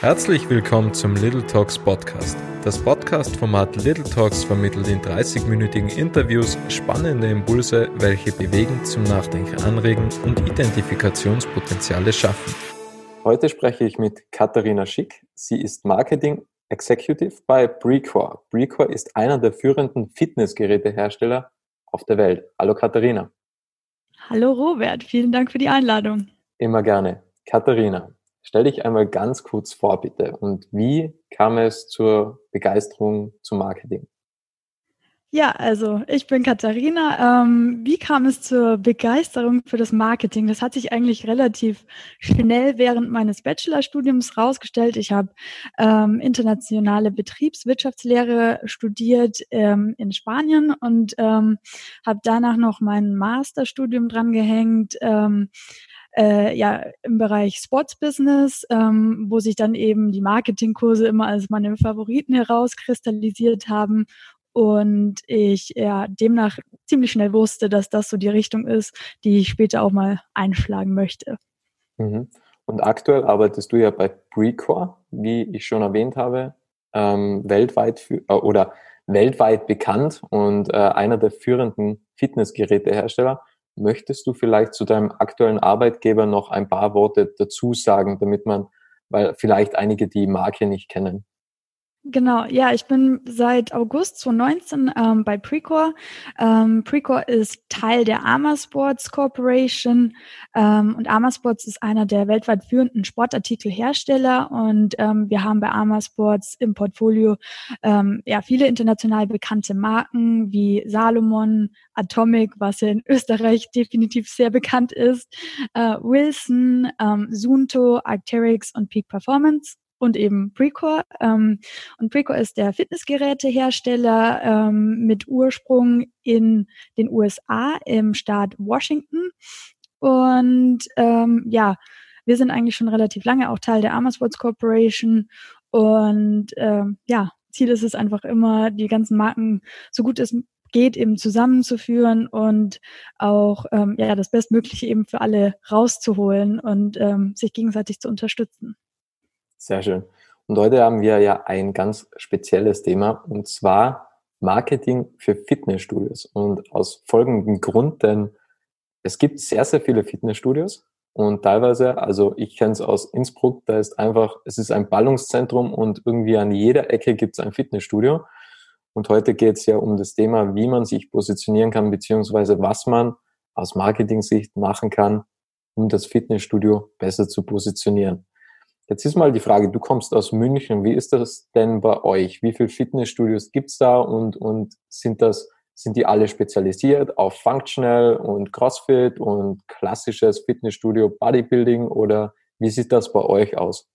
Herzlich willkommen zum Little Talks Podcast. Das Podcast-Format Little Talks vermittelt in 30-minütigen Interviews spannende Impulse, welche bewegen, zum Nachdenken anregen und Identifikationspotenziale schaffen. Heute spreche ich mit Katharina Schick. Sie ist Marketing Executive bei Precor. Precor ist einer der führenden Fitnessgerätehersteller auf der Welt. Hallo Katharina. Hallo Robert, vielen Dank für die Einladung. Immer gerne. Katharina, Stell dich einmal ganz kurz vor, bitte. Und wie kam es zur Begeisterung zum Marketing? Ja, also ich bin Katharina. Ähm, wie kam es zur Begeisterung für das Marketing? Das hat sich eigentlich relativ schnell während meines Bachelorstudiums rausgestellt. Ich habe ähm, internationale Betriebswirtschaftslehre studiert ähm, in Spanien und ähm, habe danach noch mein Masterstudium drangehängt. Äh, ja im Bereich Sports Business, ähm, wo sich dann eben die Marketingkurse immer als meine Favoriten herauskristallisiert haben und ich ja demnach ziemlich schnell wusste, dass das so die Richtung ist, die ich später auch mal einschlagen möchte. Mhm. Und aktuell arbeitest du ja bei Precor, wie ich schon erwähnt habe, ähm, weltweit für, äh, oder weltweit bekannt und äh, einer der führenden Fitnessgerätehersteller. Möchtest du vielleicht zu deinem aktuellen Arbeitgeber noch ein paar Worte dazu sagen, damit man, weil vielleicht einige die Marke nicht kennen? Genau, ja, ich bin seit August 2019 ähm, bei Precor. Ähm, Precor ist Teil der Arma Sports Corporation ähm, und Arma Sports ist einer der weltweit führenden Sportartikelhersteller und ähm, wir haben bei Arma Sports im Portfolio ähm, ja viele international bekannte Marken wie Salomon, Atomic, was ja in Österreich definitiv sehr bekannt ist, äh, Wilson, ähm, Sunto, Arcteryx und Peak Performance und eben Precor. Ähm, und Precor ist der Fitnessgerätehersteller ähm, mit Ursprung in den USA im Staat Washington. Und ähm, ja, wir sind eigentlich schon relativ lange auch Teil der Arma Sports Corporation. Und ähm, ja, Ziel ist es einfach immer, die ganzen Marken so gut es geht eben zusammenzuführen und auch ähm, ja das Bestmögliche eben für alle rauszuholen und ähm, sich gegenseitig zu unterstützen. Sehr schön. Und heute haben wir ja ein ganz spezielles Thema und zwar Marketing für Fitnessstudios. Und aus folgendem Grund, denn es gibt sehr, sehr viele Fitnessstudios und teilweise, also ich kenne es aus Innsbruck, da ist einfach, es ist ein Ballungszentrum und irgendwie an jeder Ecke gibt es ein Fitnessstudio. Und heute geht es ja um das Thema, wie man sich positionieren kann, beziehungsweise was man aus Marketing-Sicht machen kann, um das Fitnessstudio besser zu positionieren. Jetzt ist mal die Frage, du kommst aus München, wie ist das denn bei euch? Wie viele Fitnessstudios gibt's da und, und sind das, sind die alle spezialisiert auf Functional und CrossFit und klassisches Fitnessstudio Bodybuilding oder wie sieht das bei euch aus?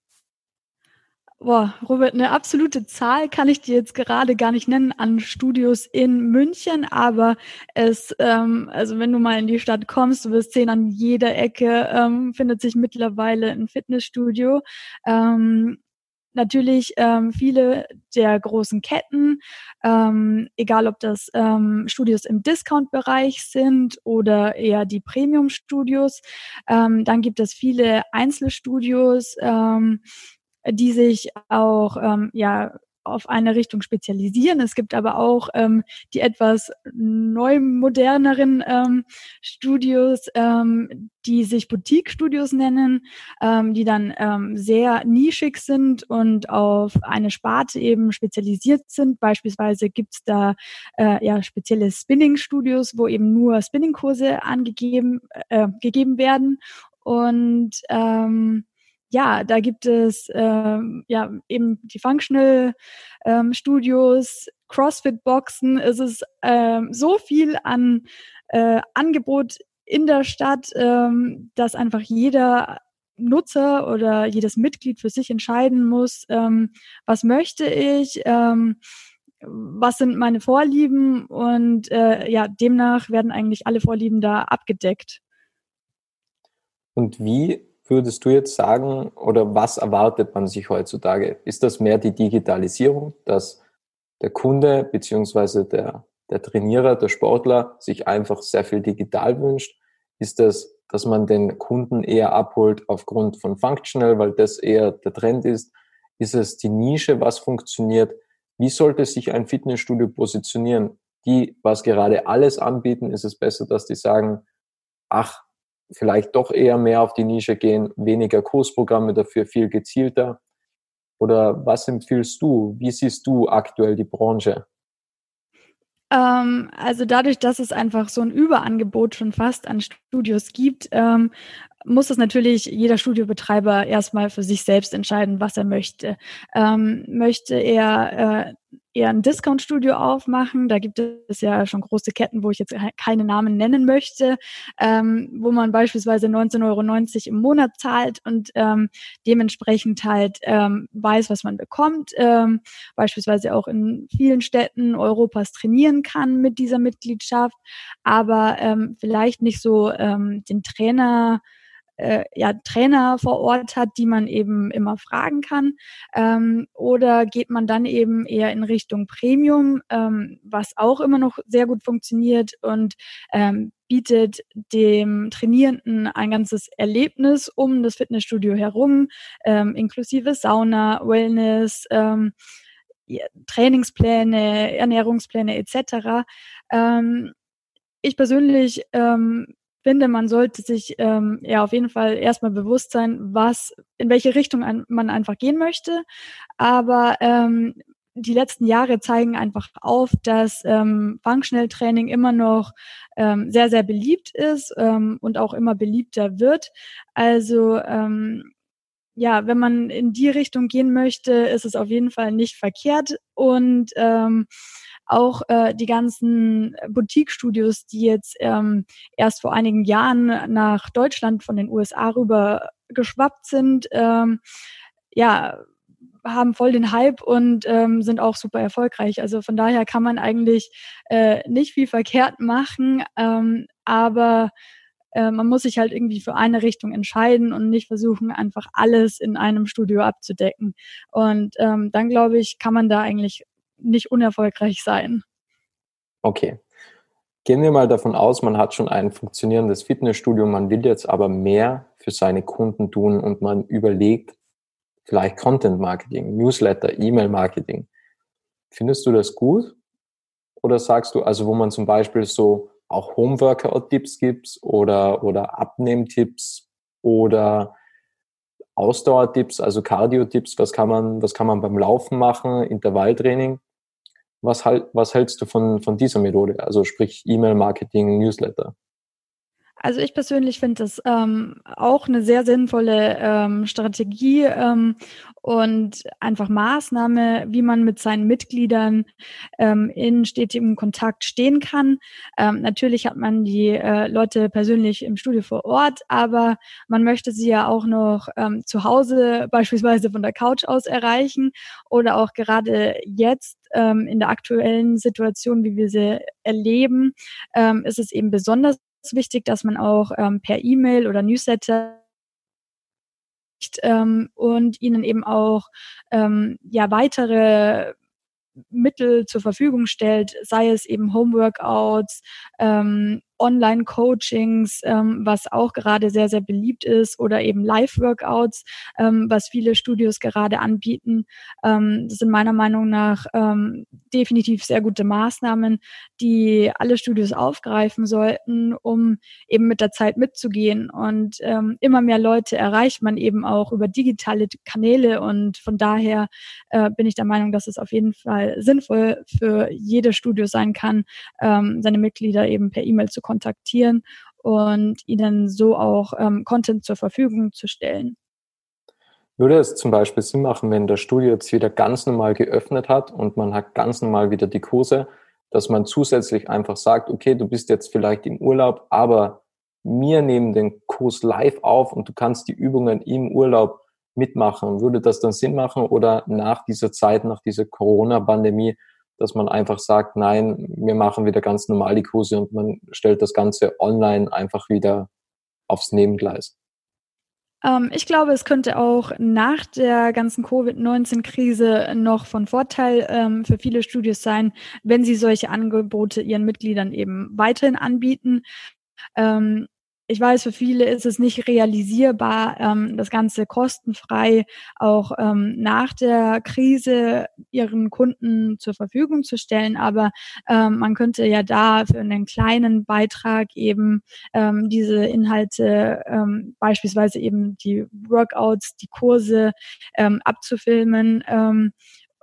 Boah, Robert, eine absolute Zahl kann ich dir jetzt gerade gar nicht nennen an Studios in München, aber es, ähm, also wenn du mal in die Stadt kommst, du wirst sehen, an jeder Ecke ähm, findet sich mittlerweile ein Fitnessstudio. Ähm, natürlich ähm, viele der großen Ketten, ähm, egal ob das ähm, Studios im Discount-Bereich sind oder eher die Premium-Studios. Ähm, dann gibt es viele Einzelstudios. Ähm, die sich auch ähm, ja auf eine Richtung spezialisieren. Es gibt aber auch ähm, die etwas neu moderneren ähm, Studios, ähm, die sich Boutique-Studios nennen, ähm, die dann ähm, sehr nischig sind und auf eine Sparte eben spezialisiert sind. Beispielsweise gibt's da äh, ja spezielle Spinning-Studios, wo eben nur Spinning-Kurse angegeben äh, gegeben werden und ähm, ja, da gibt es ähm, ja eben die Functional ähm, Studios, CrossFit Boxen. Es ist ähm, so viel an äh, Angebot in der Stadt, ähm, dass einfach jeder Nutzer oder jedes Mitglied für sich entscheiden muss, ähm, was möchte ich, ähm, was sind meine Vorlieben und äh, ja, demnach werden eigentlich alle Vorlieben da abgedeckt. Und wie würdest du jetzt sagen oder was erwartet man sich heutzutage? Ist das mehr die Digitalisierung, dass der Kunde beziehungsweise der, der Trainierer, der Sportler sich einfach sehr viel digital wünscht? Ist das, dass man den Kunden eher abholt aufgrund von Functional, weil das eher der Trend ist? Ist es die Nische, was funktioniert? Wie sollte sich ein Fitnessstudio positionieren? Die, was gerade alles anbieten, ist es besser, dass die sagen, ach, vielleicht doch eher mehr auf die Nische gehen, weniger Kursprogramme dafür, viel gezielter? Oder was empfiehlst du? Wie siehst du aktuell die Branche? Ähm, also dadurch, dass es einfach so ein Überangebot schon fast an Studios gibt, ähm, muss es natürlich jeder Studiobetreiber erstmal für sich selbst entscheiden, was er möchte. Ähm, möchte er äh, eher ein Discount-Studio aufmachen? Da gibt es ja schon große Ketten, wo ich jetzt keine Namen nennen möchte, ähm, wo man beispielsweise 19,90 Euro im Monat zahlt und ähm, dementsprechend halt ähm, weiß, was man bekommt, ähm, beispielsweise auch in vielen Städten Europas trainieren kann mit dieser Mitgliedschaft, aber ähm, vielleicht nicht so ähm, den Trainer äh, ja, Trainer vor Ort hat, die man eben immer fragen kann? Ähm, oder geht man dann eben eher in Richtung Premium, ähm, was auch immer noch sehr gut funktioniert und ähm, bietet dem Trainierenden ein ganzes Erlebnis um das Fitnessstudio herum, ähm, inklusive Sauna, Wellness, ähm, Trainingspläne, Ernährungspläne etc. Ähm, ich persönlich ähm, finde, man sollte sich ähm, ja auf jeden Fall erstmal bewusst sein, was, in welche Richtung ein, man einfach gehen möchte. Aber ähm, die letzten Jahre zeigen einfach auf, dass ähm, Functional Training immer noch ähm, sehr, sehr beliebt ist ähm, und auch immer beliebter wird. Also ähm, ja, wenn man in die Richtung gehen möchte, ist es auf jeden Fall nicht verkehrt. Und ähm, auch äh, die ganzen Boutique-Studios, die jetzt ähm, erst vor einigen Jahren nach Deutschland von den USA rüber geschwappt sind, ähm, ja, haben voll den Hype und ähm, sind auch super erfolgreich. Also von daher kann man eigentlich äh, nicht viel verkehrt machen, ähm, aber äh, man muss sich halt irgendwie für eine Richtung entscheiden und nicht versuchen, einfach alles in einem Studio abzudecken. Und ähm, dann glaube ich, kann man da eigentlich nicht unerfolgreich sein. Okay. Gehen wir mal davon aus, man hat schon ein funktionierendes Fitnessstudio, man will jetzt aber mehr für seine Kunden tun und man überlegt vielleicht Content Marketing, Newsletter, E-Mail Marketing. Findest du das gut? Oder sagst du, also wo man zum Beispiel so auch Homeworkout-Tipps gibt oder, oder Abnehmtipps oder Ausdauertipps, also Cardio-Tipps, was kann man, was kann man beim Laufen machen, Intervalltraining? Was, halt, was hältst du von, von dieser Methode? Also sprich E-Mail-Marketing, Newsletter. Also ich persönlich finde das ähm, auch eine sehr sinnvolle ähm, Strategie ähm, und einfach Maßnahme, wie man mit seinen Mitgliedern ähm, in stetigem Kontakt stehen kann. Ähm, natürlich hat man die äh, Leute persönlich im Studio vor Ort, aber man möchte sie ja auch noch ähm, zu Hause beispielsweise von der Couch aus erreichen oder auch gerade jetzt ähm, in der aktuellen Situation, wie wir sie erleben, ähm, ist es eben besonders wichtig, dass man auch ähm, per E-Mail oder Newsletter ähm, und ihnen eben auch ähm, ja weitere Mittel zur Verfügung stellt, sei es eben Homeworkouts, ähm, Online-Coachings, ähm, was auch gerade sehr, sehr beliebt ist, oder eben Live-Workouts, ähm, was viele Studios gerade anbieten. Ähm, das sind meiner Meinung nach ähm, definitiv sehr gute Maßnahmen, die alle Studios aufgreifen sollten, um eben mit der Zeit mitzugehen. Und ähm, immer mehr Leute erreicht man eben auch über digitale Kanäle. Und von daher äh, bin ich der Meinung, dass es auf jeden Fall sinnvoll für jede Studio sein kann, ähm, seine Mitglieder eben per E-Mail zu kontaktieren und ihnen so auch ähm, Content zur Verfügung zu stellen. Würde es zum Beispiel Sinn machen, wenn das Studio jetzt wieder ganz normal geöffnet hat und man hat ganz normal wieder die Kurse, dass man zusätzlich einfach sagt, okay, du bist jetzt vielleicht im Urlaub, aber wir nehmen den Kurs live auf und du kannst die Übungen im Urlaub mitmachen. Würde das dann Sinn machen oder nach dieser Zeit, nach dieser Corona-Pandemie, dass man einfach sagt, nein, wir machen wieder ganz normal die Kurse und man stellt das Ganze online einfach wieder aufs Nebengleis? Ähm, ich glaube, es könnte auch nach der ganzen Covid-19-Krise noch von Vorteil ähm, für viele Studios sein, wenn sie solche Angebote ihren Mitgliedern eben weiterhin anbieten. Ähm, ich weiß, für viele ist es nicht realisierbar, ähm, das Ganze kostenfrei auch ähm, nach der Krise ihren Kunden zur Verfügung zu stellen. Aber ähm, man könnte ja da für einen kleinen Beitrag eben ähm, diese Inhalte, ähm, beispielsweise eben die Workouts, die Kurse ähm, abzufilmen. Ähm,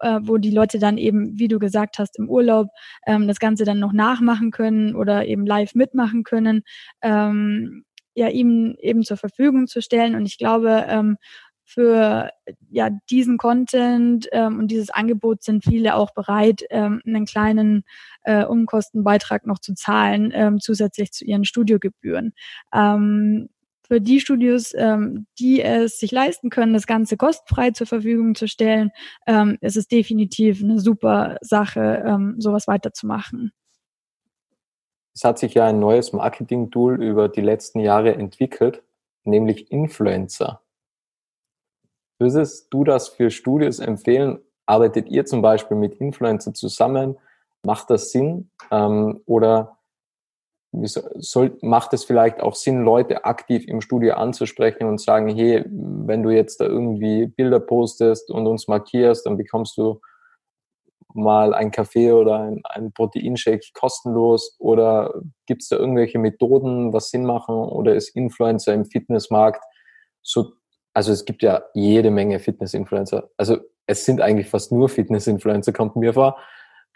äh, wo die Leute dann eben, wie du gesagt hast, im Urlaub ähm, das Ganze dann noch nachmachen können oder eben live mitmachen können, ähm, ja, ihm eben zur Verfügung zu stellen. Und ich glaube, ähm, für ja diesen Content ähm, und dieses Angebot sind viele auch bereit, ähm, einen kleinen äh, Umkostenbeitrag noch zu zahlen, ähm, zusätzlich zu ihren Studiogebühren. Ähm, für die Studios, ähm, die es sich leisten können, das Ganze kostenfrei zur Verfügung zu stellen, ähm, ist es definitiv eine super Sache, ähm, sowas weiterzumachen. Es hat sich ja ein neues Marketing-Tool über die letzten Jahre entwickelt, nämlich Influencer. Würdest du das für Studios empfehlen? Arbeitet ihr zum Beispiel mit Influencer zusammen? Macht das Sinn? Ähm, oder soll, macht es vielleicht auch Sinn, Leute aktiv im Studio anzusprechen und sagen, hey, wenn du jetzt da irgendwie Bilder postest und uns markierst, dann bekommst du mal ein Kaffee oder ein, ein Proteinshake kostenlos oder gibt es da irgendwelche Methoden, was Sinn machen oder ist Influencer im Fitnessmarkt so, also es gibt ja jede Menge Fitness-Influencer. Also es sind eigentlich fast nur Fitness-Influencer, kommt mir vor.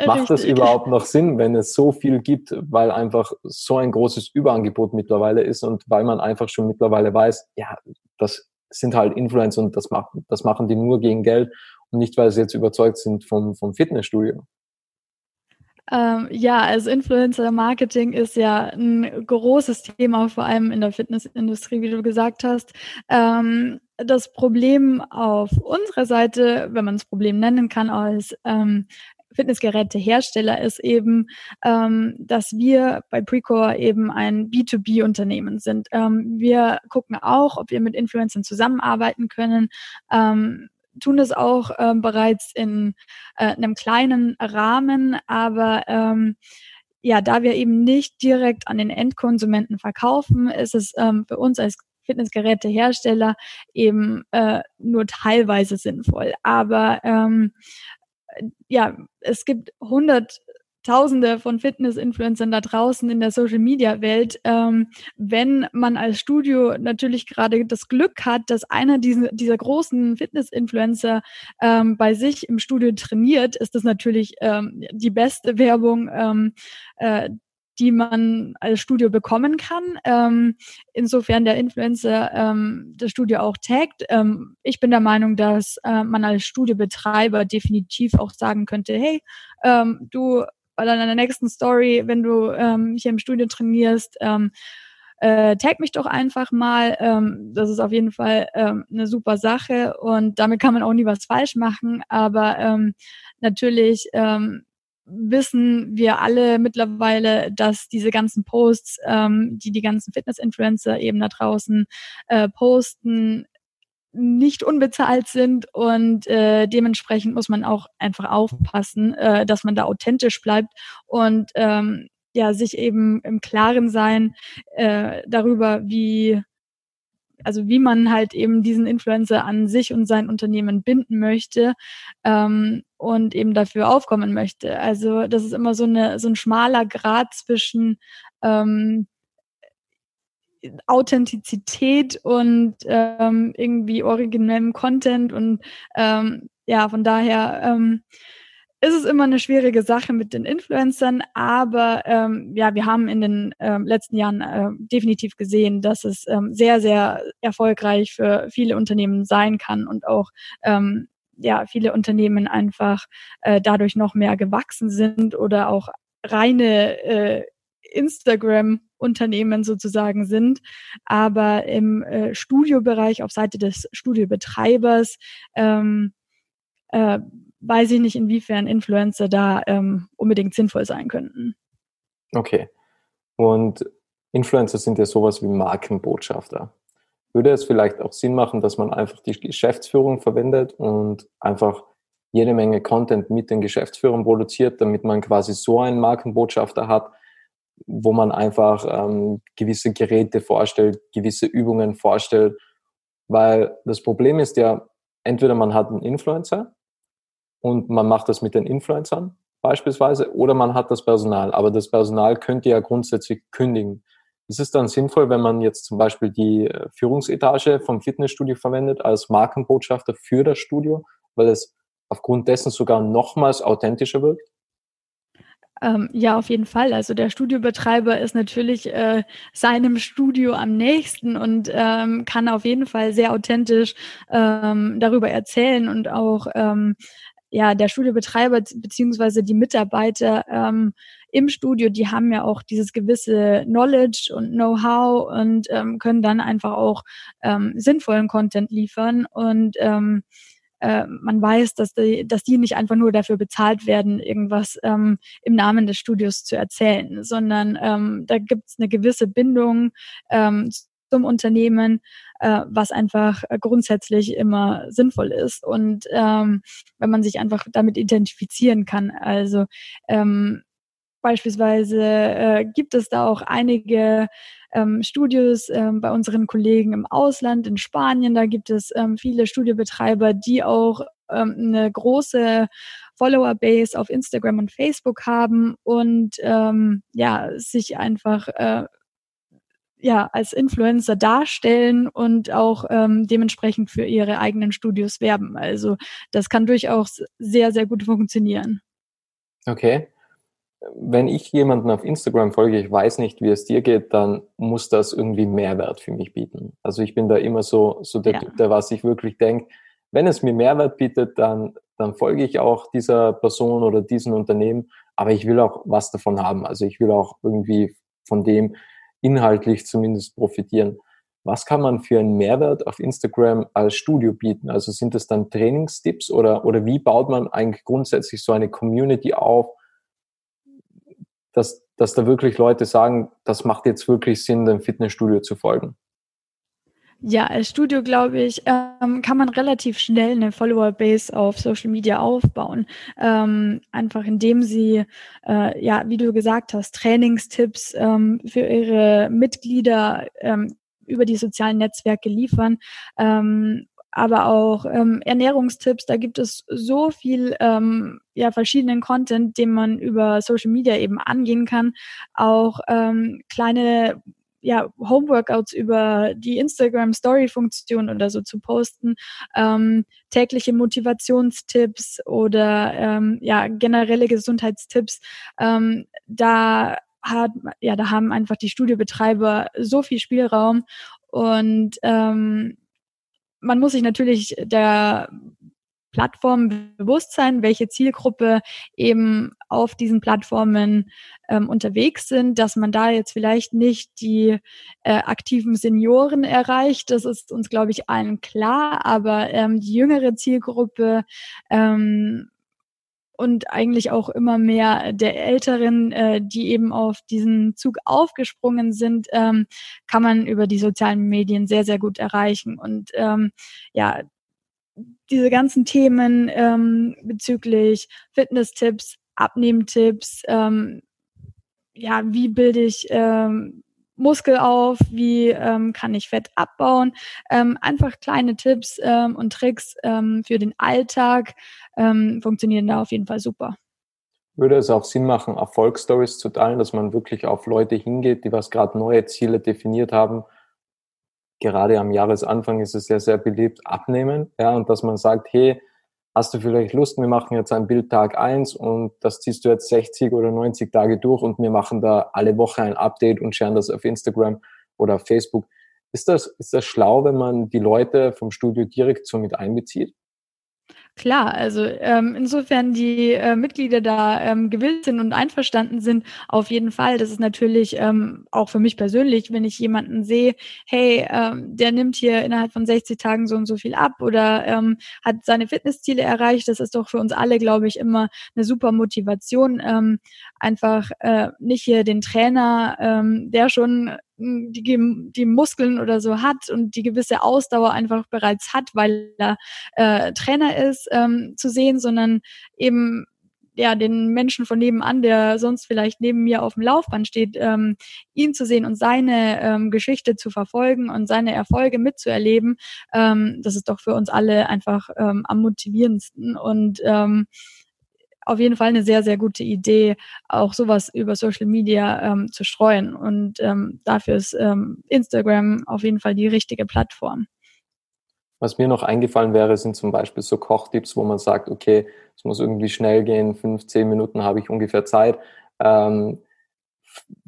Macht das überhaupt noch Sinn, wenn es so viel gibt, weil einfach so ein großes Überangebot mittlerweile ist und weil man einfach schon mittlerweile weiß, ja, das sind halt Influencer und das machen, das machen die nur gegen Geld und nicht, weil sie jetzt überzeugt sind vom, vom Fitnessstudio. Ähm, ja, also Influencer-Marketing ist ja ein großes Thema, vor allem in der Fitnessindustrie, wie du gesagt hast. Ähm, das Problem auf unserer Seite, wenn man es Problem nennen kann, als ähm, Fitnessgerätehersteller ist eben, ähm, dass wir bei Precore eben ein B2B-Unternehmen sind. Ähm, wir gucken auch, ob wir mit Influencern zusammenarbeiten können. Ähm, tun es auch ähm, bereits in äh, einem kleinen Rahmen, aber ähm, ja, da wir eben nicht direkt an den Endkonsumenten verkaufen, ist es ähm, für uns als Fitnessgerätehersteller eben äh, nur teilweise sinnvoll. Aber ähm, ja, es gibt hunderttausende von Fitness-Influencern da draußen in der Social-Media-Welt. Ähm, wenn man als Studio natürlich gerade das Glück hat, dass einer dieser, dieser großen Fitness-Influencer ähm, bei sich im Studio trainiert, ist das natürlich ähm, die beste Werbung, ähm, äh, die man als Studio bekommen kann. Ähm, insofern der Influencer ähm, das Studio auch taggt. Ähm, ich bin der Meinung, dass äh, man als Studiobetreiber definitiv auch sagen könnte, hey, ähm, du bei deiner nächsten Story, wenn du ähm, hier im Studio trainierst, ähm, äh, tag mich doch einfach mal. Ähm, das ist auf jeden Fall ähm, eine super Sache und damit kann man auch nie was falsch machen. Aber ähm, natürlich ähm, wissen wir alle mittlerweile, dass diese ganzen Posts, ähm, die die ganzen Fitness-Influencer eben da draußen äh, posten, nicht unbezahlt sind und äh, dementsprechend muss man auch einfach aufpassen, äh, dass man da authentisch bleibt und ähm, ja sich eben im Klaren sein äh, darüber, wie also wie man halt eben diesen Influencer an sich und sein Unternehmen binden möchte ähm, und eben dafür aufkommen möchte. Also das ist immer so eine so ein schmaler Grad zwischen ähm, Authentizität und ähm, irgendwie originellem Content und ähm, ja, von daher ähm, ist es immer eine schwierige Sache mit den Influencern, aber ähm, ja, wir haben in den ähm, letzten Jahren äh, definitiv gesehen, dass es ähm, sehr, sehr erfolgreich für viele Unternehmen sein kann und auch ähm, ja, viele Unternehmen einfach äh, dadurch noch mehr gewachsen sind oder auch reine äh, Instagram-Unternehmen sozusagen sind. Aber im äh, Studiobereich auf Seite des Studiobetreibers ähm, äh, weiß ich nicht, inwiefern Influencer da ähm, unbedingt sinnvoll sein könnten. Okay. Und Influencer sind ja sowas wie Markenbotschafter. Würde es vielleicht auch Sinn machen, dass man einfach die Geschäftsführung verwendet und einfach jede Menge Content mit den Geschäftsführern produziert, damit man quasi so einen Markenbotschafter hat, wo man einfach ähm, gewisse Geräte vorstellt, gewisse Übungen vorstellt. Weil das Problem ist ja, entweder man hat einen Influencer und man macht das mit den Influencern beispielsweise, oder man hat das Personal. Aber das Personal könnte ja grundsätzlich kündigen. Ist es dann sinnvoll, wenn man jetzt zum Beispiel die äh, Führungsetage vom Fitnessstudio verwendet als Markenbotschafter für das Studio, weil es aufgrund dessen sogar nochmals authentischer wirkt? Ähm, ja, auf jeden Fall. Also der Studiobetreiber ist natürlich äh, seinem Studio am nächsten und ähm, kann auf jeden Fall sehr authentisch ähm, darüber erzählen und auch ähm, ja der Studiobetreiber beziehungsweise die Mitarbeiter ähm, im Studio, die haben ja auch dieses gewisse Knowledge und Know-how und ähm, können dann einfach auch ähm, sinnvollen Content liefern. Und ähm, äh, man weiß, dass die, dass die nicht einfach nur dafür bezahlt werden, irgendwas ähm, im Namen des Studios zu erzählen, sondern ähm, da gibt es eine gewisse Bindung ähm, zum Unternehmen, äh, was einfach grundsätzlich immer sinnvoll ist. Und ähm, wenn man sich einfach damit identifizieren kann. Also ähm, beispielsweise äh, gibt es da auch einige ähm, Studios ähm, bei unseren Kollegen im Ausland, in Spanien. Da gibt es ähm, viele Studiobetreiber, die auch ähm, eine große Follower-Base auf Instagram und Facebook haben und ähm, ja, sich einfach äh, ja, als Influencer darstellen und auch ähm, dementsprechend für ihre eigenen Studios werben. Also das kann durchaus sehr, sehr gut funktionieren. Okay wenn ich jemanden auf Instagram folge, ich weiß nicht, wie es dir geht, dann muss das irgendwie Mehrwert für mich bieten. Also ich bin da immer so, so der ja. Typ, der was ich wirklich denke, wenn es mir Mehrwert bietet, dann, dann folge ich auch dieser Person oder diesem Unternehmen, aber ich will auch was davon haben. Also ich will auch irgendwie von dem inhaltlich zumindest profitieren. Was kann man für einen Mehrwert auf Instagram als Studio bieten? Also sind das dann Trainingstipps oder, oder wie baut man eigentlich grundsätzlich so eine Community auf, dass, dass da wirklich Leute sagen, das macht jetzt wirklich Sinn, dem Fitnessstudio zu folgen? Ja, als Studio, glaube ich, ähm, kann man relativ schnell eine Follower-Base auf Social Media aufbauen. Ähm, einfach indem sie, äh, ja, wie du gesagt hast, Trainingstipps ähm, für ihre Mitglieder ähm, über die sozialen Netzwerke liefern ähm, aber auch ähm, Ernährungstipps. Da gibt es so viel ähm, ja verschiedenen Content, den man über Social Media eben angehen kann. Auch ähm, kleine ja, Homeworkouts über die Instagram Story Funktion oder so zu posten, ähm, tägliche Motivationstipps oder ähm, ja generelle Gesundheitstipps. Ähm, da hat ja, da haben einfach die Studiobetreiber so viel Spielraum und ähm, man muss sich natürlich der Plattform bewusst sein, welche Zielgruppe eben auf diesen Plattformen ähm, unterwegs sind, dass man da jetzt vielleicht nicht die äh, aktiven Senioren erreicht. Das ist uns, glaube ich, allen klar, aber ähm, die jüngere Zielgruppe ähm, und eigentlich auch immer mehr der Älteren, äh, die eben auf diesen Zug aufgesprungen sind, ähm, kann man über die sozialen Medien sehr, sehr gut erreichen. Und ähm, ja, diese ganzen Themen ähm, bezüglich Fitness-Tipps, Abnehmtipps, ähm, ja, wie bilde ich ähm, Muskel auf, wie ähm, kann ich Fett abbauen. Ähm, einfach kleine Tipps ähm, und Tricks ähm, für den Alltag ähm, funktionieren da auf jeden Fall super. Würde es auch Sinn machen, Erfolgsstories zu teilen, dass man wirklich auf Leute hingeht, die was gerade neue Ziele definiert haben? Gerade am Jahresanfang ist es ja sehr beliebt, abnehmen, ja, und dass man sagt, hey, hast du vielleicht Lust, wir machen jetzt ein Bild Tag eins und das ziehst du jetzt 60 oder 90 Tage durch und wir machen da alle Woche ein Update und scheren das auf Instagram oder auf Facebook. Ist das, ist das schlau, wenn man die Leute vom Studio direkt so mit einbezieht? Klar, also ähm, insofern die äh, Mitglieder da ähm, gewillt sind und einverstanden sind, auf jeden Fall. Das ist natürlich ähm, auch für mich persönlich, wenn ich jemanden sehe, hey, ähm, der nimmt hier innerhalb von 60 Tagen so und so viel ab oder ähm, hat seine Fitnessziele erreicht, das ist doch für uns alle, glaube ich, immer eine super Motivation, ähm, einfach äh, nicht hier den Trainer, ähm, der schon die, die Muskeln oder so hat und die gewisse Ausdauer einfach bereits hat, weil er äh, Trainer ist, ähm, zu sehen, sondern eben ja den Menschen von nebenan, der sonst vielleicht neben mir auf dem Laufband steht, ähm, ihn zu sehen und seine ähm, Geschichte zu verfolgen und seine Erfolge mitzuerleben, ähm, das ist doch für uns alle einfach ähm, am motivierendsten und ähm, auf jeden Fall eine sehr, sehr gute Idee, auch sowas über Social Media ähm, zu streuen. Und ähm, dafür ist ähm, Instagram auf jeden Fall die richtige Plattform. Was mir noch eingefallen wäre, sind zum Beispiel so Kochtipps, wo man sagt, okay, es muss irgendwie schnell gehen, fünf, zehn Minuten habe ich ungefähr Zeit. Ähm,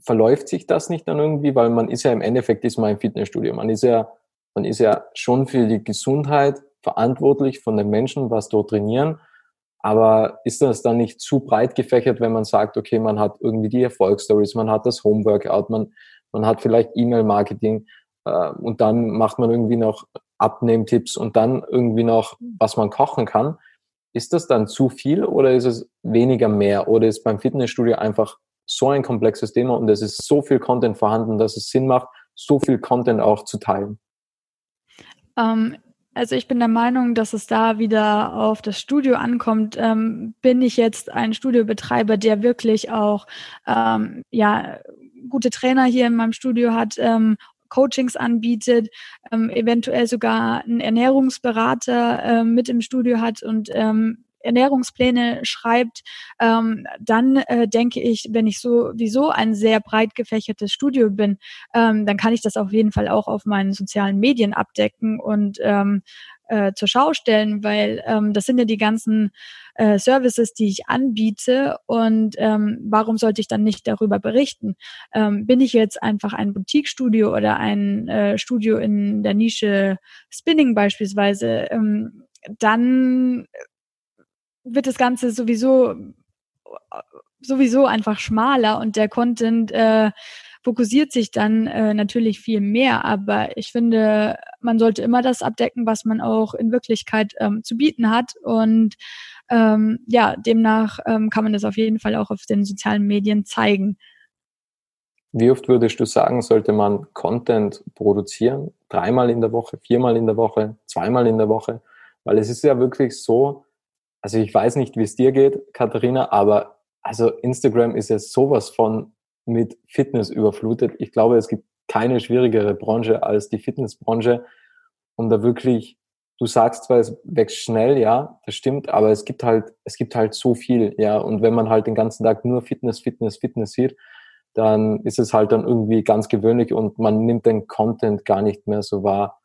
verläuft sich das nicht dann irgendwie? Weil man ist ja im Endeffekt ist man im Fitnessstudio. Man ist ja, man ist ja schon für die Gesundheit verantwortlich von den Menschen, was dort trainieren. Aber ist das dann nicht zu breit gefächert, wenn man sagt, okay, man hat irgendwie die Erfolgsstories, man hat das Homeworkout, man, man hat vielleicht E-Mail-Marketing äh, und dann macht man irgendwie noch Abnehmtipps und dann irgendwie noch, was man kochen kann. Ist das dann zu viel oder ist es weniger mehr? Oder ist beim Fitnessstudio einfach so ein komplexes Thema und es ist so viel Content vorhanden, dass es Sinn macht, so viel Content auch zu teilen? Ähm, also ich bin der Meinung, dass es da wieder auf das Studio ankommt. Ähm, bin ich jetzt ein Studiobetreiber, der wirklich auch ähm, ja gute Trainer hier in meinem Studio hat, ähm, Coachings anbietet, ähm, eventuell sogar einen Ernährungsberater äh, mit im Studio hat und ähm, Ernährungspläne schreibt, ähm, dann äh, denke ich, wenn ich sowieso ein sehr breit gefächertes Studio bin, ähm, dann kann ich das auf jeden Fall auch auf meinen sozialen Medien abdecken und ähm, äh, zur Schau stellen, weil ähm, das sind ja die ganzen äh, Services, die ich anbiete und ähm, warum sollte ich dann nicht darüber berichten? Ähm, bin ich jetzt einfach ein Boutique-Studio oder ein äh, Studio in der Nische Spinning beispielsweise, ähm, dann wird das Ganze sowieso sowieso einfach schmaler und der Content äh, fokussiert sich dann äh, natürlich viel mehr. Aber ich finde, man sollte immer das abdecken, was man auch in Wirklichkeit ähm, zu bieten hat. Und ähm, ja, demnach ähm, kann man das auf jeden Fall auch auf den sozialen Medien zeigen. Wie oft würdest du sagen, sollte man Content produzieren? Dreimal in der Woche, viermal in der Woche, zweimal in der Woche? Weil es ist ja wirklich so, also ich weiß nicht, wie es dir geht, Katharina, aber also Instagram ist ja sowas von mit Fitness überflutet. Ich glaube, es gibt keine schwierigere Branche als die Fitnessbranche, um da wirklich, du sagst zwar, es wächst schnell, ja, das stimmt, aber es gibt halt, es gibt halt so viel, ja, und wenn man halt den ganzen Tag nur Fitness, Fitness, Fitness sieht, dann ist es halt dann irgendwie ganz gewöhnlich und man nimmt den Content gar nicht mehr so wahr.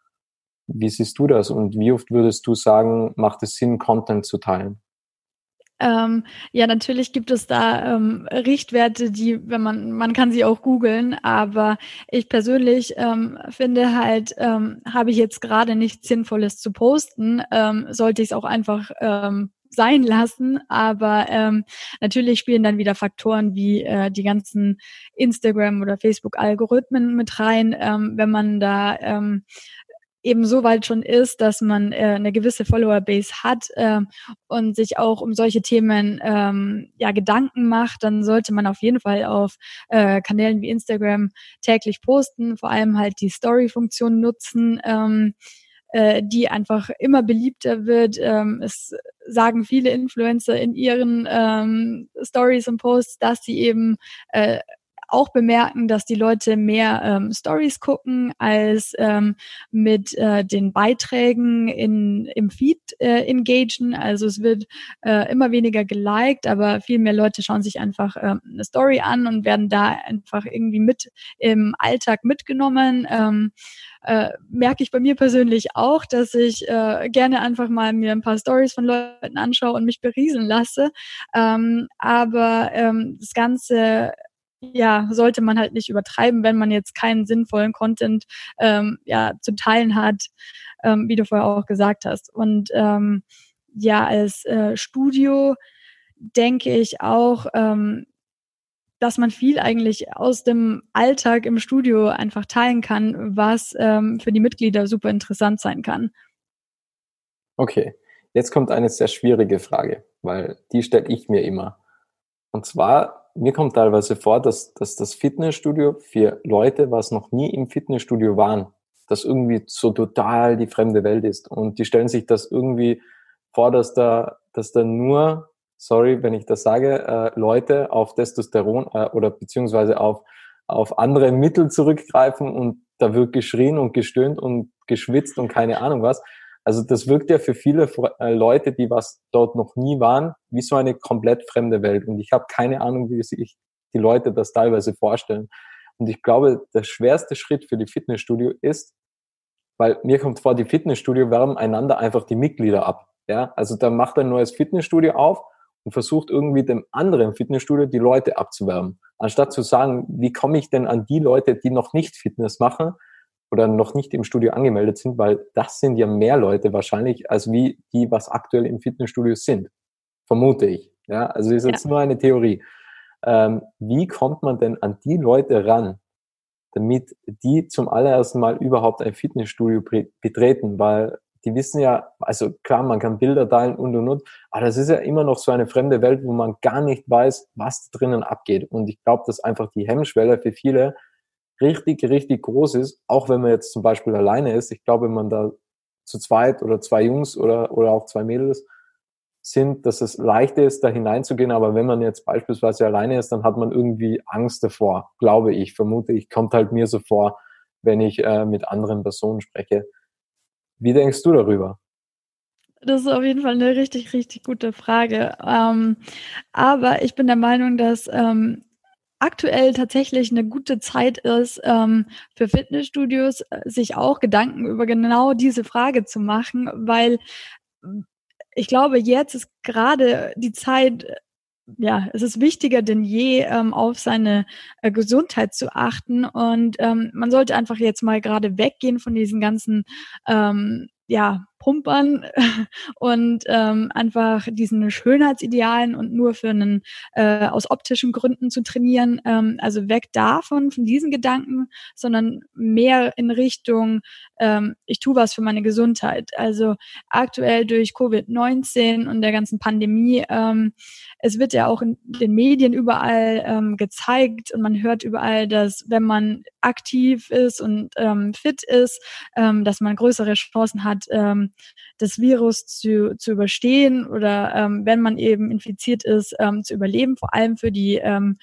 Wie siehst du das und wie oft würdest du sagen, macht es Sinn, Content zu teilen? Ähm, ja, natürlich gibt es da ähm, Richtwerte, die, wenn man, man kann sie auch googeln, aber ich persönlich ähm, finde halt, ähm, habe ich jetzt gerade nichts Sinnvolles zu posten, ähm, sollte ich es auch einfach ähm, sein lassen. Aber ähm, natürlich spielen dann wieder Faktoren wie äh, die ganzen Instagram- oder Facebook-Algorithmen mit rein. Ähm, wenn man da ähm, eben so weit schon ist, dass man äh, eine gewisse Follower-Base hat äh, und sich auch um solche Themen ähm, ja Gedanken macht, dann sollte man auf jeden Fall auf äh, Kanälen wie Instagram täglich posten, vor allem halt die Story-Funktion nutzen. Ähm, äh, die einfach immer beliebter wird. Ähm, es sagen viele Influencer in ihren ähm, Stories und Posts, dass sie eben äh, auch bemerken, dass die Leute mehr ähm, Stories gucken als ähm, mit äh, den Beiträgen in, im Feed äh, engagen. Also es wird äh, immer weniger geliked, aber viel mehr Leute schauen sich einfach äh, eine Story an und werden da einfach irgendwie mit im Alltag mitgenommen. Ähm, äh, merke ich bei mir persönlich auch, dass ich äh, gerne einfach mal mir ein paar Stories von Leuten anschaue und mich berieseln lasse. Ähm, aber ähm, das Ganze ja, sollte man halt nicht übertreiben, wenn man jetzt keinen sinnvollen Content ähm, ja, zu teilen hat, ähm, wie du vorher auch gesagt hast. Und ähm, ja, als äh, Studio denke ich auch, ähm, dass man viel eigentlich aus dem Alltag im Studio einfach teilen kann, was ähm, für die Mitglieder super interessant sein kann. Okay, jetzt kommt eine sehr schwierige Frage, weil die stelle ich mir immer. Und zwar mir kommt teilweise vor, dass, dass das Fitnessstudio für Leute, was noch nie im Fitnessstudio waren, das irgendwie so total die fremde Welt ist. Und die stellen sich das irgendwie vor, dass da, dass da nur sorry, wenn ich das sage, äh, Leute auf Testosteron äh, oder beziehungsweise auf, auf andere Mittel zurückgreifen und da wird geschrien und gestöhnt und geschwitzt und keine Ahnung was. Also das wirkt ja für viele äh, Leute, die was dort noch nie waren, wie so eine komplett fremde Welt. Und ich habe keine Ahnung, wie sich die Leute das teilweise vorstellen. Und ich glaube, der schwerste Schritt für die Fitnessstudio ist, weil mir kommt vor, die Fitnessstudio werben einander einfach die Mitglieder ab. Ja, also da macht ein neues Fitnessstudio auf und versucht irgendwie dem anderen Fitnessstudio die Leute abzuwerben. Anstatt zu sagen, wie komme ich denn an die Leute, die noch nicht Fitness machen oder noch nicht im Studio angemeldet sind, weil das sind ja mehr Leute wahrscheinlich, als wie die, was aktuell im Fitnessstudio sind. Vermute ich. Ja, also ist jetzt ja. nur eine Theorie. Ähm, wie kommt man denn an die Leute ran, damit die zum allerersten Mal überhaupt ein Fitnessstudio betreten? Weil die wissen ja, also klar, man kann Bilder teilen und und und, aber das ist ja immer noch so eine fremde Welt, wo man gar nicht weiß, was drinnen abgeht. Und ich glaube, dass einfach die Hemmschwelle für viele richtig, richtig groß ist, auch wenn man jetzt zum Beispiel alleine ist. Ich glaube, wenn man da zu zweit oder zwei Jungs oder, oder auch zwei Mädels sind, dass es leichter ist, da hineinzugehen. Aber wenn man jetzt beispielsweise alleine ist, dann hat man irgendwie Angst davor, glaube ich, vermute ich, kommt halt mir so vor, wenn ich äh, mit anderen Personen spreche. Wie denkst du darüber? Das ist auf jeden Fall eine richtig, richtig gute Frage. Ähm, aber ich bin der Meinung, dass ähm, aktuell tatsächlich eine gute Zeit ist, ähm, für Fitnessstudios äh, sich auch Gedanken über genau diese Frage zu machen, weil ich glaube, jetzt ist gerade die Zeit, ja, es ist wichtiger denn je, ähm, auf seine äh, Gesundheit zu achten. Und ähm, man sollte einfach jetzt mal gerade weggehen von diesen ganzen ähm, ja, Pumpern und ähm, einfach diesen Schönheitsidealen und nur für einen äh, aus optischen Gründen zu trainieren. Ähm, also weg davon, von diesen Gedanken, sondern mehr in Richtung, ähm, ich tue was für meine Gesundheit. Also aktuell durch Covid-19 und der ganzen Pandemie, ähm, es wird ja auch in den Medien überall ähm, gezeigt und man hört überall, dass wenn man aktiv ist und ähm, fit ist, ähm, dass man größere Chancen hat, ähm, das Virus zu, zu überstehen oder ähm, wenn man eben infiziert ist, ähm, zu überleben, vor allem für die ähm,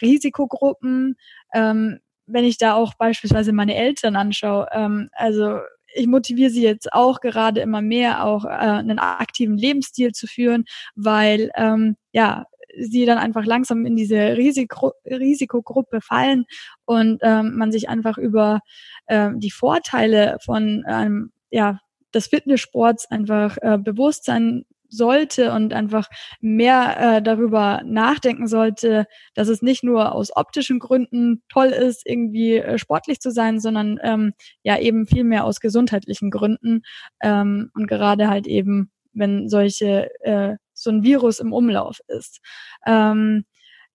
Risikogruppen. Ähm, wenn ich da auch beispielsweise meine Eltern anschaue, ähm, also ich motiviere sie jetzt auch gerade immer mehr, auch äh, einen aktiven Lebensstil zu führen, weil ähm, ja sie dann einfach langsam in diese Risiko Risikogruppe fallen und ähm, man sich einfach über äh, die Vorteile von einem ja des Fitnesssports einfach äh, bewusst sein sollte und einfach mehr äh, darüber nachdenken sollte, dass es nicht nur aus optischen Gründen toll ist, irgendwie äh, sportlich zu sein, sondern ähm, ja eben viel mehr aus gesundheitlichen Gründen ähm, und gerade halt eben, wenn solche äh, so ein Virus im Umlauf ist. Ähm,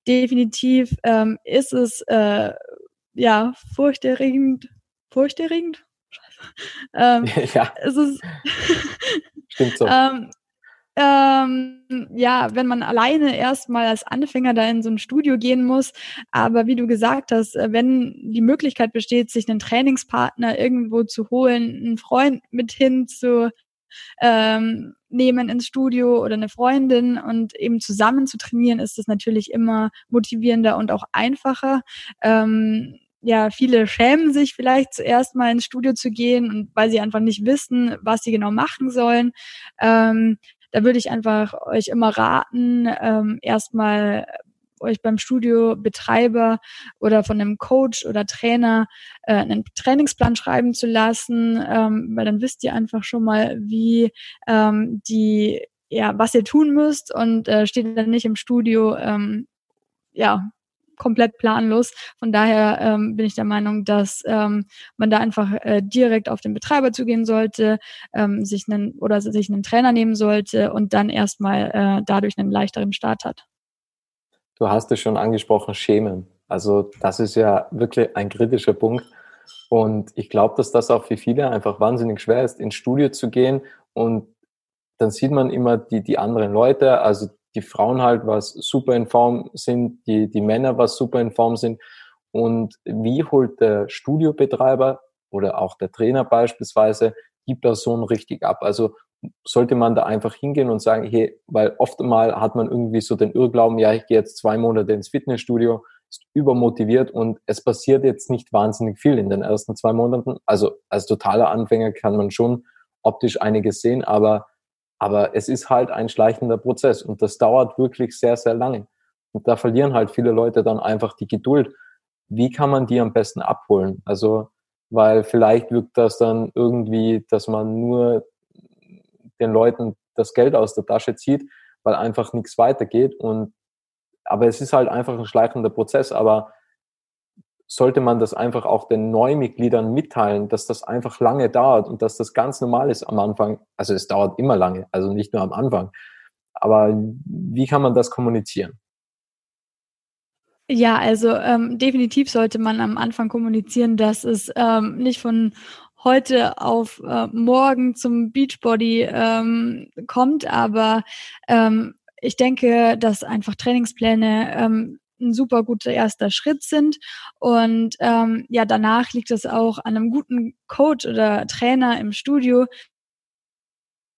definitiv ähm, ist es äh, ja furchterregend, furchterregend, ähm, ja. Es ist Stimmt so. ähm, ähm, ja, wenn man alleine erstmal als Anfänger da in so ein Studio gehen muss. Aber wie du gesagt hast, äh, wenn die Möglichkeit besteht, sich einen Trainingspartner irgendwo zu holen, einen Freund mit hin zu ähm, nehmen ins Studio oder eine Freundin und eben zusammen zu trainieren, ist das natürlich immer motivierender und auch einfacher. Ähm, ja, viele schämen sich vielleicht zuerst mal ins Studio zu gehen und weil sie einfach nicht wissen, was sie genau machen sollen. Ähm, da würde ich einfach euch immer raten, ähm, erstmal euch beim Studiobetreiber oder von einem Coach oder Trainer äh, einen Trainingsplan schreiben zu lassen, ähm, weil dann wisst ihr einfach schon mal, wie ähm, die ja, was ihr tun müsst und äh, steht dann nicht im Studio ähm, ja komplett planlos. Von daher ähm, bin ich der Meinung, dass ähm, man da einfach äh, direkt auf den Betreiber zugehen sollte, ähm, sich einen oder sich einen Trainer nehmen sollte und dann erstmal äh, dadurch einen leichteren Start hat. Du hast es schon angesprochen, Schämen. Also das ist ja wirklich ein kritischer Punkt. Und ich glaube, dass das auch für viele einfach wahnsinnig schwer ist, ins Studio zu gehen und dann sieht man immer die, die anderen Leute, also die Frauen halt was super in Form sind, die, die Männer was super in Form sind. Und wie holt der Studiobetreiber oder auch der Trainer beispielsweise die Person richtig ab? Also sollte man da einfach hingehen und sagen, hey, weil oft mal hat man irgendwie so den Irrglauben, ja, ich gehe jetzt zwei Monate ins Fitnessstudio, ist übermotiviert und es passiert jetzt nicht wahnsinnig viel in den ersten zwei Monaten. Also als totaler Anfänger kann man schon optisch einiges sehen, aber, aber es ist halt ein schleichender Prozess und das dauert wirklich sehr, sehr lange. Und da verlieren halt viele Leute dann einfach die Geduld. Wie kann man die am besten abholen? Also, weil vielleicht wirkt das dann irgendwie, dass man nur den Leuten das Geld aus der Tasche zieht, weil einfach nichts weitergeht. Und aber es ist halt einfach ein schleichender Prozess. Aber sollte man das einfach auch den Neumitgliedern mitteilen, dass das einfach lange dauert und dass das ganz normal ist am Anfang. Also es dauert immer lange, also nicht nur am Anfang. Aber wie kann man das kommunizieren? Ja, also ähm, definitiv sollte man am Anfang kommunizieren, dass es ähm, nicht von heute auf äh, morgen zum Beachbody ähm, kommt, aber ähm, ich denke, dass einfach Trainingspläne ähm, ein super guter erster Schritt sind. Und ähm, ja, danach liegt es auch an einem guten Coach oder Trainer im Studio,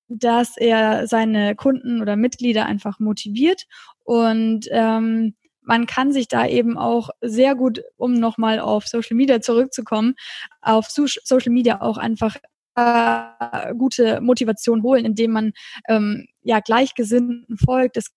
dass er seine Kunden oder Mitglieder einfach motiviert. Und ähm, man kann sich da eben auch sehr gut, um nochmal auf Social Media zurückzukommen, auf Social Media auch einfach äh, gute Motivation holen, indem man ähm, ja Gleichgesinnten folgt. Es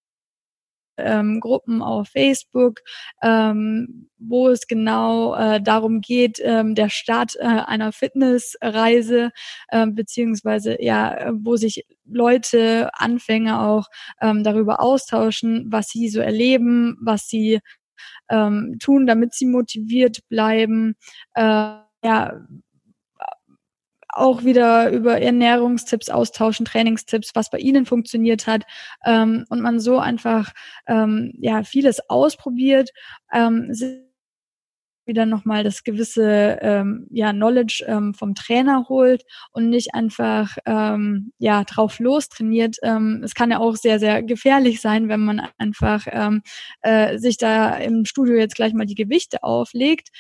ähm, Gruppen auf Facebook, ähm, wo es genau äh, darum geht, ähm, der Start äh, einer Fitnessreise, äh, beziehungsweise ja, wo sich Leute, Anfänger auch ähm, darüber austauschen, was sie so erleben, was sie ähm, tun, damit sie motiviert bleiben. Äh, ja, auch wieder über Ernährungstipps austauschen, Trainingstipps, was bei Ihnen funktioniert hat ähm, und man so einfach ähm, ja vieles ausprobiert, ähm, wieder nochmal das gewisse ähm, ja, Knowledge ähm, vom Trainer holt und nicht einfach ähm, ja drauf los trainiert. Ähm, es kann ja auch sehr, sehr gefährlich sein, wenn man einfach ähm, äh, sich da im Studio jetzt gleich mal die Gewichte auflegt.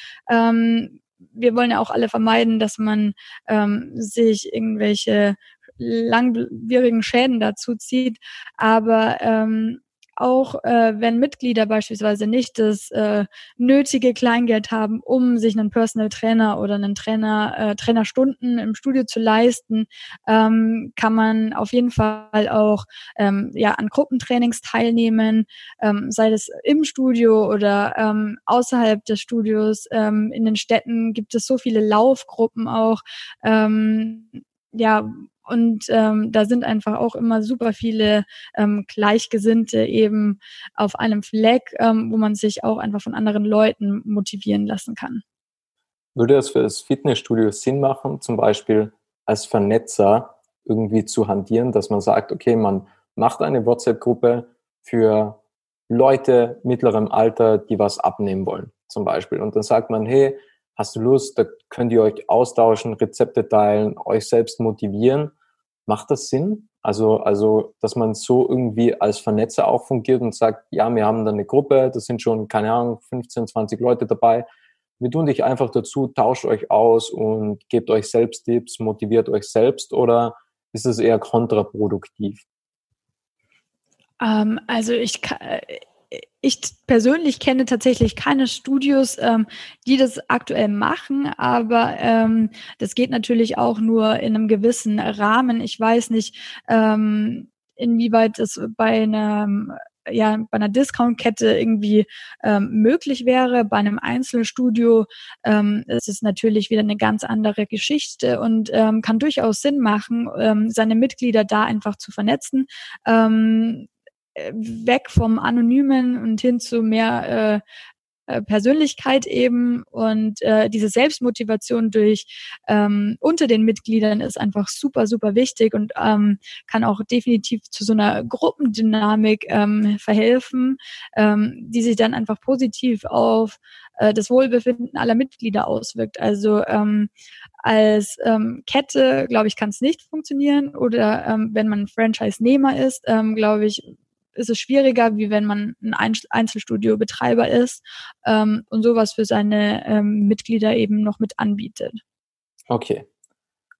Wir wollen ja auch alle vermeiden, dass man ähm, sich irgendwelche langwierigen Schäden dazu zieht. Aber ähm, auch äh, wenn Mitglieder beispielsweise nicht das äh, nötige Kleingeld haben, um sich einen Personal Trainer oder einen Trainer, äh, Trainerstunden im Studio zu leisten, ähm, kann man auf jeden Fall auch ähm, ja an Gruppentrainings teilnehmen, ähm, sei es im Studio oder ähm, außerhalb des Studios. Ähm, in den Städten gibt es so viele Laufgruppen auch. Ähm, ja, und ähm, da sind einfach auch immer super viele ähm, Gleichgesinnte eben auf einem Fleck, ähm, wo man sich auch einfach von anderen Leuten motivieren lassen kann. Würde das für das Fitnessstudio Sinn machen, zum Beispiel als Vernetzer irgendwie zu handieren, dass man sagt, okay, man macht eine WhatsApp-Gruppe für Leute mittlerem Alter, die was abnehmen wollen, zum Beispiel. Und dann sagt man, hey, hast du Lust, da könnt ihr euch austauschen, Rezepte teilen, euch selbst motivieren. Macht das Sinn? Also, also, dass man so irgendwie als Vernetzer auch fungiert und sagt, ja, wir haben da eine Gruppe, da sind schon, keine Ahnung, 15, 20 Leute dabei. Wir tun dich einfach dazu, tauscht euch aus und gebt euch selbst Tipps, motiviert euch selbst oder ist es eher kontraproduktiv? Ähm, also ich, ich persönlich kenne tatsächlich keine Studios, ähm, die das aktuell machen, aber ähm, das geht natürlich auch nur in einem gewissen Rahmen. Ich weiß nicht, ähm, inwieweit es bei einem ja, bei einer Discount-Kette irgendwie ähm, möglich wäre. Bei einem Einzelstudio ähm, ist es natürlich wieder eine ganz andere Geschichte und ähm, kann durchaus Sinn machen, ähm, seine Mitglieder da einfach zu vernetzen. Ähm, äh, weg vom Anonymen und hin zu mehr äh, äh, Persönlichkeit eben und äh, diese Selbstmotivation durch ähm, unter den Mitgliedern ist einfach super super wichtig und ähm, kann auch definitiv zu so einer Gruppendynamik ähm, verhelfen, ähm, die sich dann einfach positiv auf äh, das Wohlbefinden aller Mitglieder auswirkt. Also ähm, als ähm, Kette, glaube ich, kann es nicht funktionieren oder ähm, wenn man Franchise-Nehmer ist, ähm, glaube ich, ist es schwieriger, wie wenn man ein Einzelstudio-Betreiber ist ähm, und sowas für seine ähm, Mitglieder eben noch mit anbietet. Okay.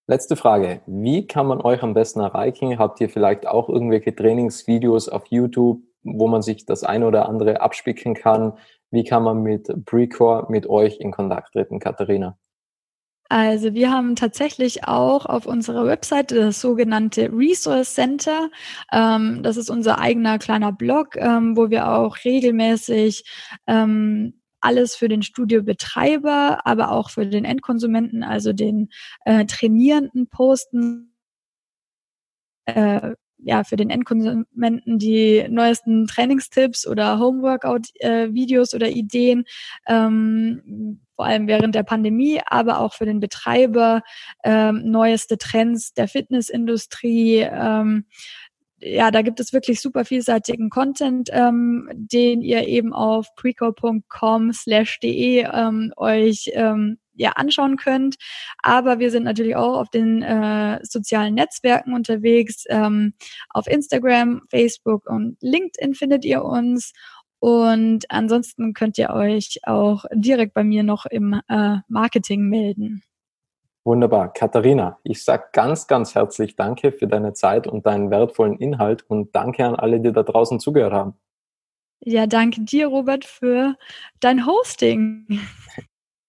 Letzte Frage. Wie kann man euch am besten erreichen? Habt ihr vielleicht auch irgendwelche Trainingsvideos auf YouTube, wo man sich das eine oder andere abspicken kann? Wie kann man mit Precore mit euch in Kontakt treten, Katharina? Also wir haben tatsächlich auch auf unserer Webseite das sogenannte Resource Center. Ähm, das ist unser eigener kleiner Blog, ähm, wo wir auch regelmäßig ähm, alles für den Studiobetreiber, aber auch für den Endkonsumenten, also den äh, Trainierenden posten. Äh, ja, für den Endkonsumenten die neuesten Trainingstipps oder Homeworkout-Videos äh, oder Ideen, ähm, vor allem während der Pandemie, aber auch für den Betreiber ähm, neueste Trends der Fitnessindustrie, ähm, ja, da gibt es wirklich super vielseitigen Content, ähm, den ihr eben auf preco.com slash de ähm, euch ähm, ja, anschauen könnt. Aber wir sind natürlich auch auf den äh, sozialen Netzwerken unterwegs. Ähm, auf Instagram, Facebook und LinkedIn findet ihr uns. Und ansonsten könnt ihr euch auch direkt bei mir noch im äh, Marketing melden. Wunderbar. Katharina, ich sage ganz, ganz herzlich Danke für deine Zeit und deinen wertvollen Inhalt und danke an alle, die da draußen zugehört haben. Ja, danke dir, Robert, für dein Hosting.